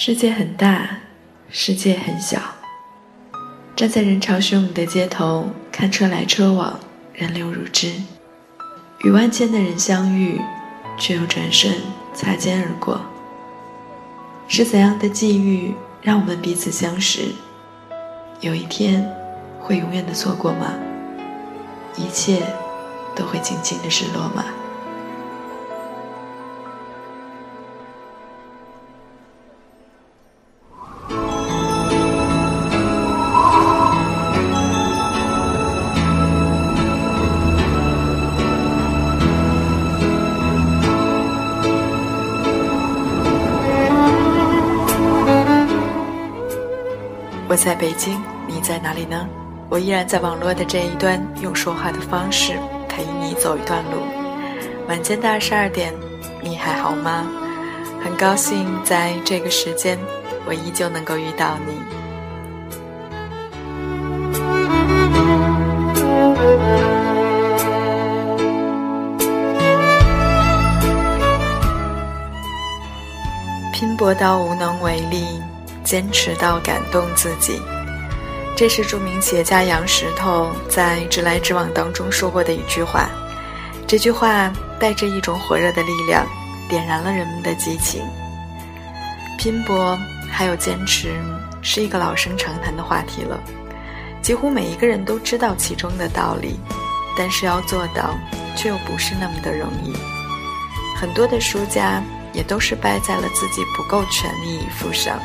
世界很大，世界很小。站在人潮汹涌的街头，看车来车往，人流如织，与万千的人相遇，却又转瞬擦肩而过。是怎样的际遇，让我们彼此相识？有一天，会永远的错过吗？一切，都会静静的失落吗？我在北京，你在哪里呢？我依然在网络的这一端，用说话的方式陪你走一段路。晚间的二十二点，你还好吗？很高兴在这个时间，我依旧能够遇到你。拼搏到无能为力。坚持到感动自己，这是著名企业家杨石头在《直来直往》当中说过的一句话。这句话带着一种火热的力量，点燃了人们的激情。拼搏还有坚持，是一个老生常谈的话题了。几乎每一个人都知道其中的道理，但是要做到，却又不是那么的容易。很多的输家也都是败在了自己不够全力以赴上。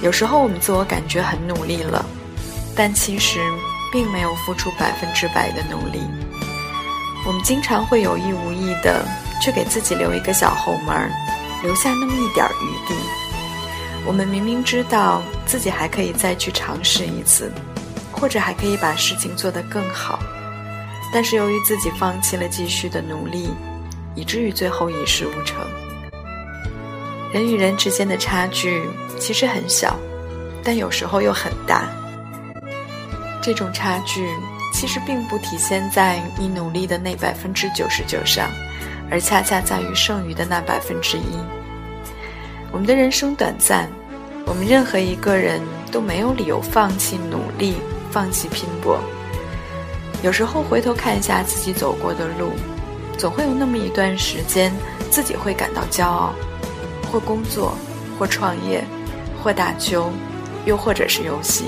有时候我们自我感觉很努力了，但其实并没有付出百分之百的努力。我们经常会有意无意的去给自己留一个小后门，留下那么一点余地。我们明明知道自己还可以再去尝试一次，或者还可以把事情做得更好，但是由于自己放弃了继续的努力，以至于最后一事无成。人与人之间的差距其实很小，但有时候又很大。这种差距其实并不体现在你努力的那百分之九十九上，而恰恰在于剩余的那百分之一。我们的人生短暂，我们任何一个人都没有理由放弃努力、放弃拼搏。有时候回头看一下自己走过的路，总会有那么一段时间，自己会感到骄傲。或工作，或创业，或打球，又或者是游戏，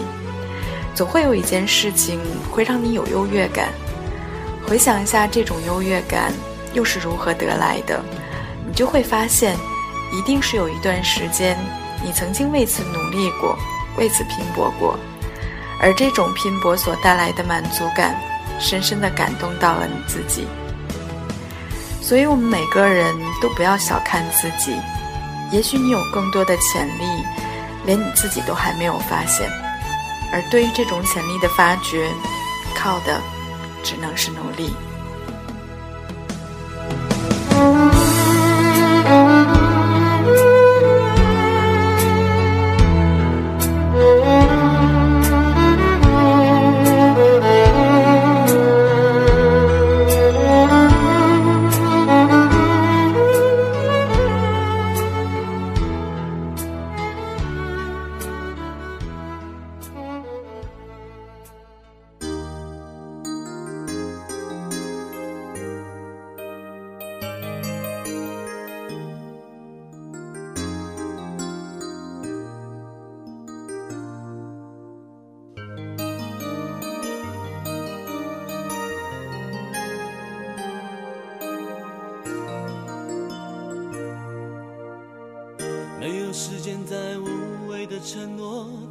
总会有一件事情会让你有优越感。回想一下这种优越感又是如何得来的，你就会发现，一定是有一段时间你曾经为此努力过，为此拼搏过，而这种拼搏所带来的满足感，深深的感动到了你自己。所以，我们每个人都不要小看自己。也许你有更多的潜力，连你自己都还没有发现。而对于这种潜力的发掘，靠的只能是努力。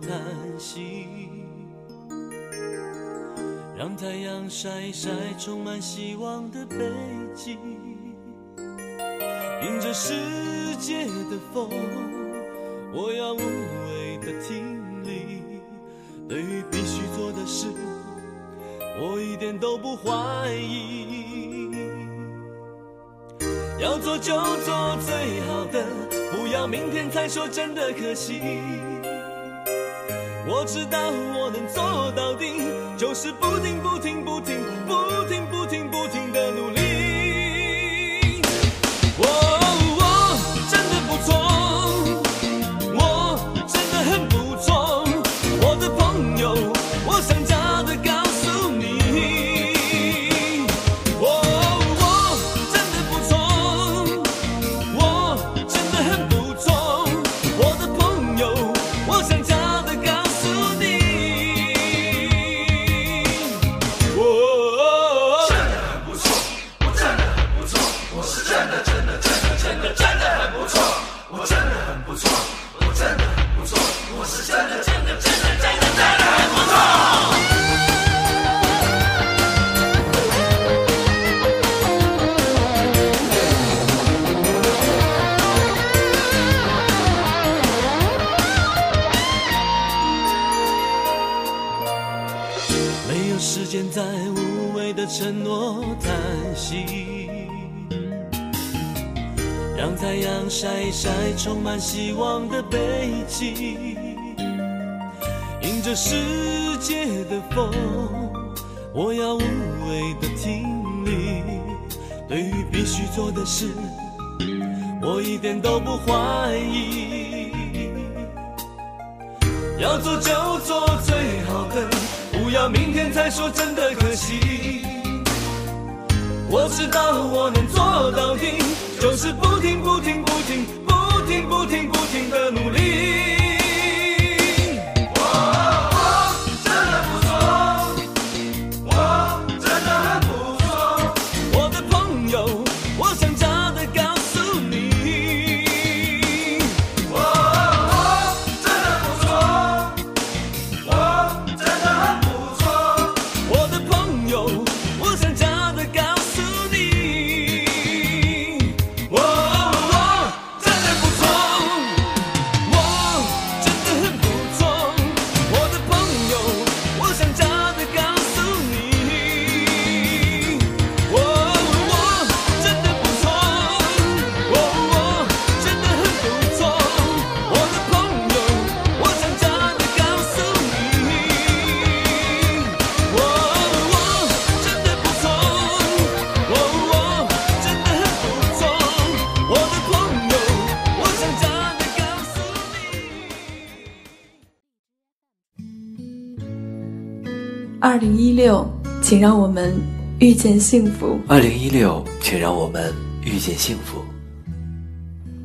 叹息，让太阳晒一晒充满希望的背脊。迎着世界的风，我要无畏的挺立。对于必须做的事，我一点都不怀疑。要做就做最好的。不要明天才说，真的可惜。我知道我能做到的，就是不停不停不停不停不停不停的努力。承诺叹息，让太阳晒一晒充满希望的背脊，迎着世界的风，我要无畏的挺立。对于必须做的事，我一点都不怀疑。要做就做最好的，不要明天才说真的可惜。我知道我能做到底，就是不停不停不停不停不停不停的努力。零一六，请让我们遇见幸福，二零一六，请让我们遇见幸福。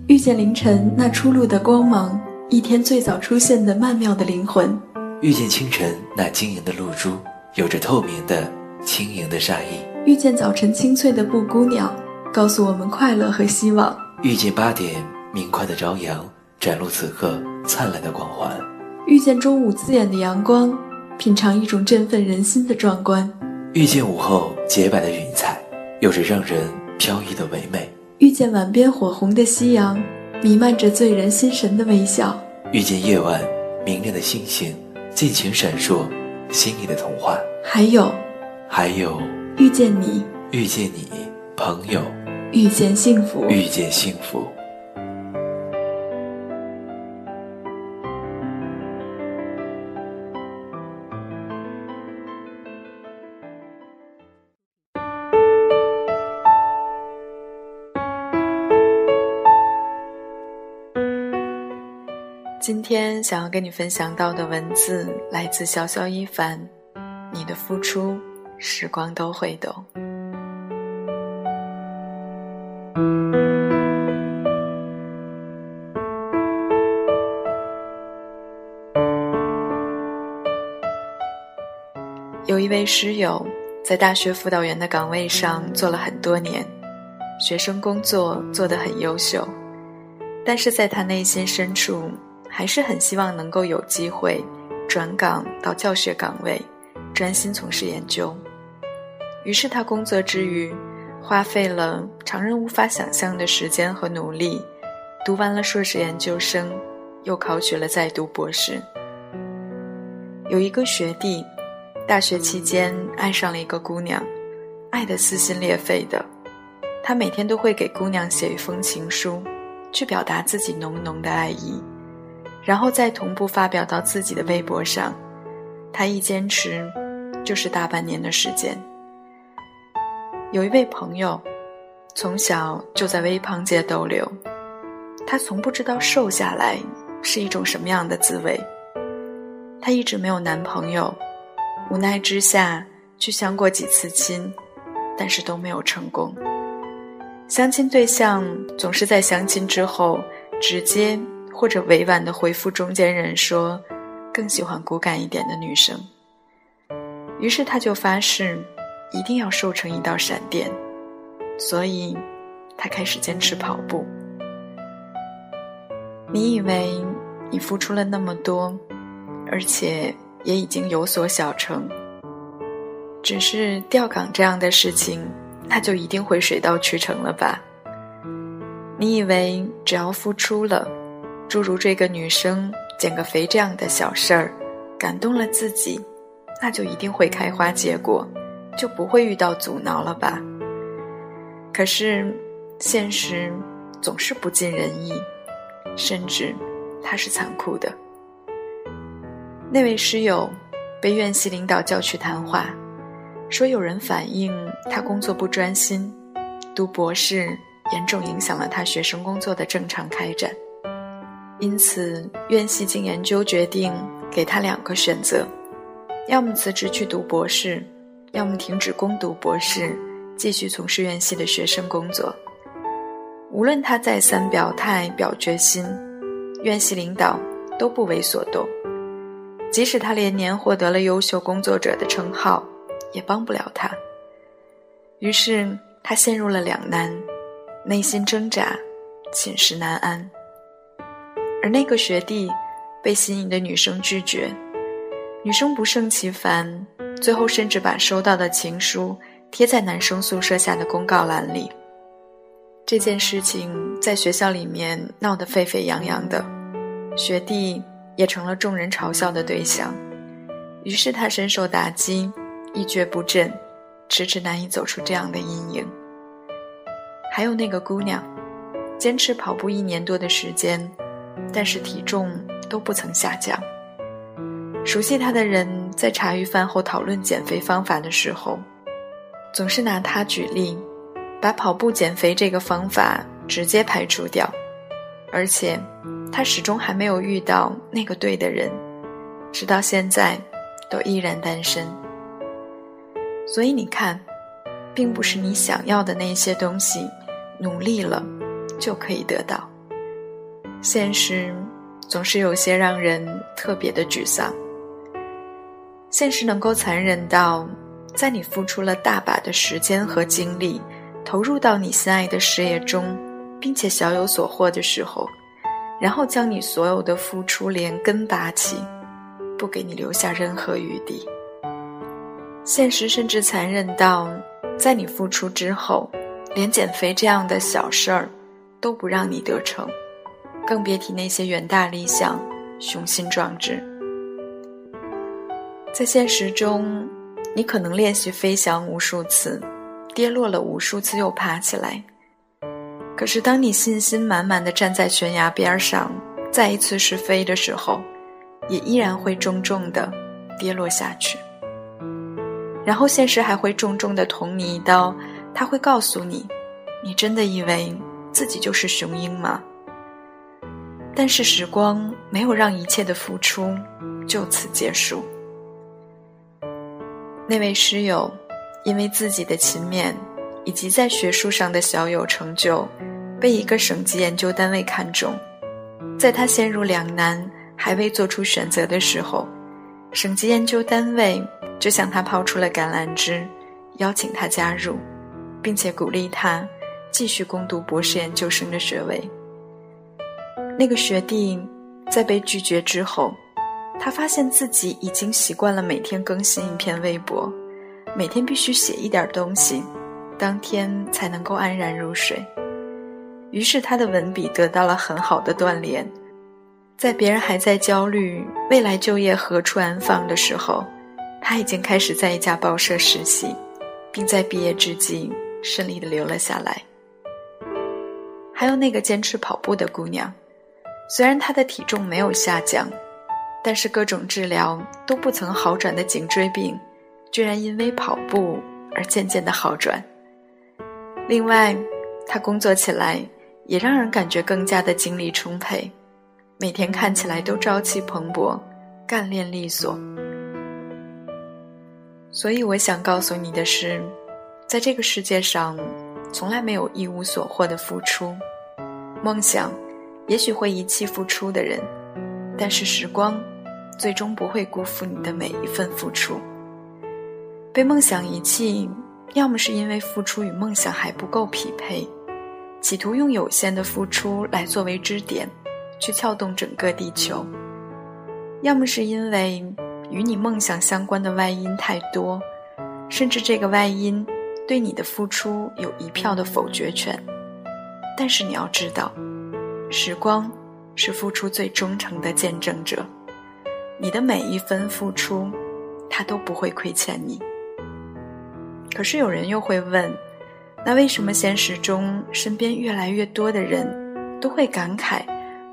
遇见凌晨那初露的光芒，一天最早出现的曼妙的灵魂，遇见清晨那晶莹的露珠，有着透明的、轻盈的善意；遇见早晨清脆的布谷鸟，告诉我们快乐和希望。遇见八点明快的朝阳，展露此刻灿烂的光环；遇见中午刺眼的阳光，品尝一种振奋人心的壮观；遇见午后洁白的云彩，有着让人飘逸的唯美；遇见晚边火红的夕阳，弥漫着醉人心神的微笑；遇见夜晚明亮的星星，尽情闪烁心里的童话；还有还有遇见你，遇见你，朋友，遇见幸福。遇见幸福。今天想要跟你分享到的文字来自潇潇一凡，你的付出，时光都会懂。有一位师友在大学辅导员的岗位上做了很多年，学生工作做得很优秀，但是在他内心深处，还是很希望能够有机会转岗到教学岗位，专心从事研究。于是他工作之余，花费了常人无法想象的时间和努力，读完了硕士研究生，又考取了在读博士。有一个学弟，大学期间爱上了一个姑娘，爱得撕心裂肺的。他每天都会给姑娘写一封情书，去表达自己浓浓的爱意。然后再同步发表到自己的微博上，他一坚持就是大半年的时间。有一位朋友，从小就在微胖界逗留，他从不知道瘦下来是一种什么样的滋味。他一直没有男朋友，无奈之下去相过几次亲，但是都没有成功。相亲对象总是在相亲之后直接。或者委婉的回复中间人说，更喜欢骨感一点的女生。于是他就发誓，一定要瘦成一道闪电。所以，他开始坚持跑步。你以为你付出了那么多，而且也已经有所小成，只是调岗这样的事情，那就一定会水到渠成了吧？你以为只要付出了，诸如这个女生减个肥这样的小事儿，感动了自己，那就一定会开花结果，就不会遇到阻挠了吧？可是，现实总是不尽人意。甚至，他是残酷的。那位师友被院系领导叫去谈话，说有人反映他工作不专心，读博士严重影响了他学生工作的正常开展。因此，院系经研究决定给他两个选择：要么辞职去读博士，要么停止攻读博士，继续从事院系的学生工作。无论他再三表态表决心，院系领导都不为所动。即使他连年获得了优秀工作者的称号，也帮不了他。于是他陷入了两难，内心挣扎，寝食难安。而那个学弟被心仪的女生拒绝，女生不胜其烦，最后甚至把收到的情书贴在男生宿舍下的公告栏里。这件事情在学校里面闹得沸沸扬扬的，学弟也成了众人嘲笑的对象，于是他深受打击，一蹶不振，迟迟难以走出这样的阴影。还有那个姑娘，坚持跑步一年多的时间，但是体重都不曾下降。熟悉他的人在茶余饭后讨论减肥方法的时候，总是拿他举例。把跑步减肥这个方法直接排除掉，而且他始终还没有遇到那个对的人，直到现在都依然单身。所以你看，并不是你想要的那些东西，努力了就可以得到。现实总是有些让人特别的沮丧。现实能够残忍到，在你付出了大把的时间和精力。投入到你心爱的事业中，并且小有所获的时候，然后将你所有的付出连根拔起，不给你留下任何余地。现实甚至残忍到，在你付出之后，连减肥这样的小事儿都不让你得逞，更别提那些远大理想、雄心壮志。在现实中，你可能练习飞翔无数次。跌落了无数次，又爬起来。可是，当你信心满满的站在悬崖边上，再一次试飞的时候，也依然会重重的跌落下去。然后，现实还会重重的捅你一刀，他会告诉你：“你真的以为自己就是雄鹰吗？”但是，时光没有让一切的付出就此结束。那位师友。因为自己的勤勉，以及在学术上的小有成就，被一个省级研究单位看中。在他陷入两难，还未做出选择的时候，省级研究单位就向他抛出了橄榄枝，邀请他加入，并且鼓励他继续攻读博士研究生的学位。那个学弟在被拒绝之后，他发现自己已经习惯了每天更新一篇微博。每天必须写一点东西，当天才能够安然入睡。于是他的文笔得到了很好的锻炼，在别人还在焦虑未来就业何处安放的时候，他已经开始在一家报社实习，并在毕业之际顺利的留了下来。还有那个坚持跑步的姑娘，虽然他的体重没有下降，但是各种治疗都不曾好转的颈椎病。居然因为跑步而渐渐的好转。另外，他工作起来也让人感觉更加的精力充沛，每天看起来都朝气蓬勃，干练利索。所以，我想告诉你的是，在这个世界上，从来没有一无所获的付出。梦想也许会遗弃付出的人，但是时光最终不会辜负你的每一份付出。被梦想遗弃，要么是因为付出与梦想还不够匹配，企图用有限的付出来作为支点，去撬动整个地球；要么是因为与你梦想相关的外因太多，甚至这个外因对你的付出有一票的否决权。但是你要知道，时光是付出最忠诚的见证者，你的每一分付出，他都不会亏欠你。可是有人又会问，那为什么现实中身边越来越多的人都会感慨，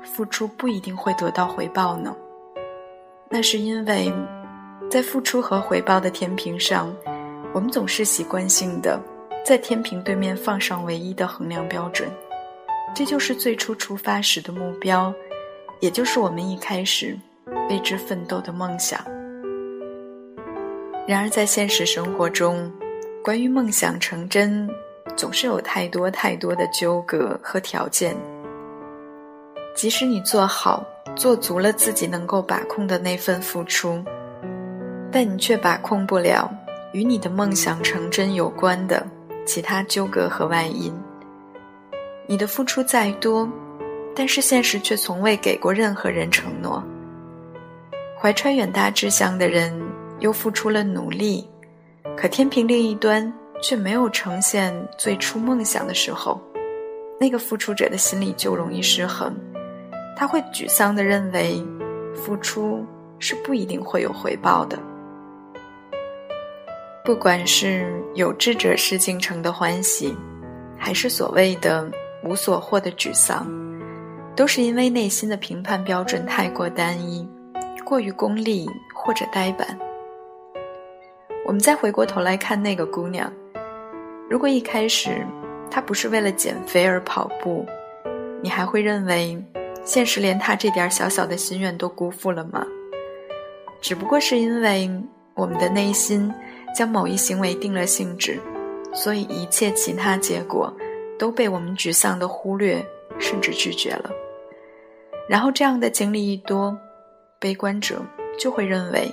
付出不一定会得到回报呢？那是因为，在付出和回报的天平上，我们总是习惯性的在天平对面放上唯一的衡量标准。这就是最初出发时的目标，也就是我们一开始为之奋斗的梦想。然而，在现实生活中，关于梦想成真，总是有太多太多的纠葛和条件。即使你做好、做足了自己能够把控的那份付出，但你却把控不了与你的梦想成真有关的其他纠葛和外因。你的付出再多，但是现实却从未给过任何人承诺。怀揣远大志向的人又付出了努力，可天平另一端却没有呈现最初梦想的时候，那个付出者的心里就容易失衡，他会沮丧地认为，付出是不一定会有回报的。不管是有志者事竟成的欢喜，还是所谓的。无所获的沮丧，都是因为内心的评判标准太过单一，过于功利或者呆板。我们再回过头来看那个姑娘，如果一开始她不是为了减肥而跑步，你还会认为现实连她这点小小的心愿都辜负了吗？只不过是因为我们的内心将某一行为定了性质，所以一切其他结果。都被我们沮丧的忽略，甚至拒绝了。然后这样的经历一多，悲观者就会认为：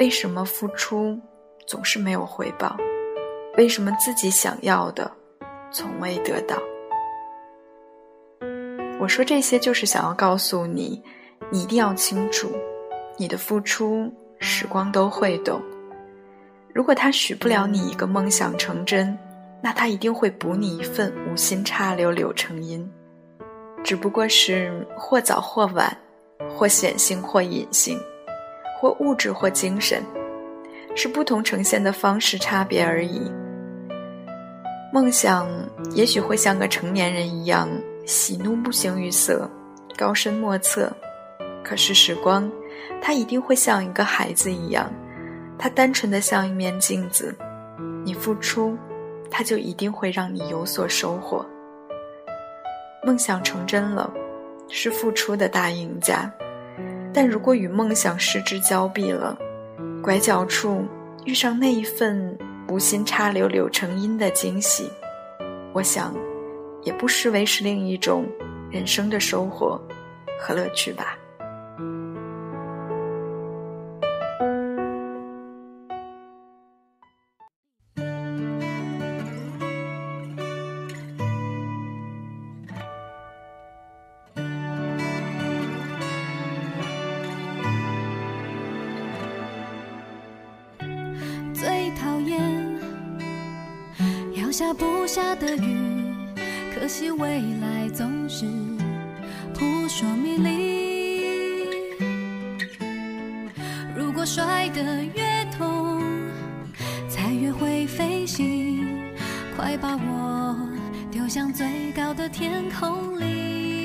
为什么付出总是没有回报？为什么自己想要的从未得到？我说这些就是想要告诉你，你一定要清楚，你的付出时光都会懂。如果他许不了你一个梦想成真。那他一定会补你一份无心插柳柳成荫，只不过是或早或晚，或显性或隐性，或物质或精神，是不同呈现的方式差别而已。梦想也许会像个成年人一样喜怒不形于色，高深莫测，可是时光，它一定会像一个孩子一样，它单纯的像一面镜子，你付出。它就一定会让你有所收获。梦想成真了，是付出的大赢家；但如果与梦想失之交臂了，拐角处遇上那一份无心插柳柳成荫的惊喜，我想，也不失为是另一种人生的收获和乐趣吧。摔得越痛，才越会飞行，快把我丢向最高的天空里。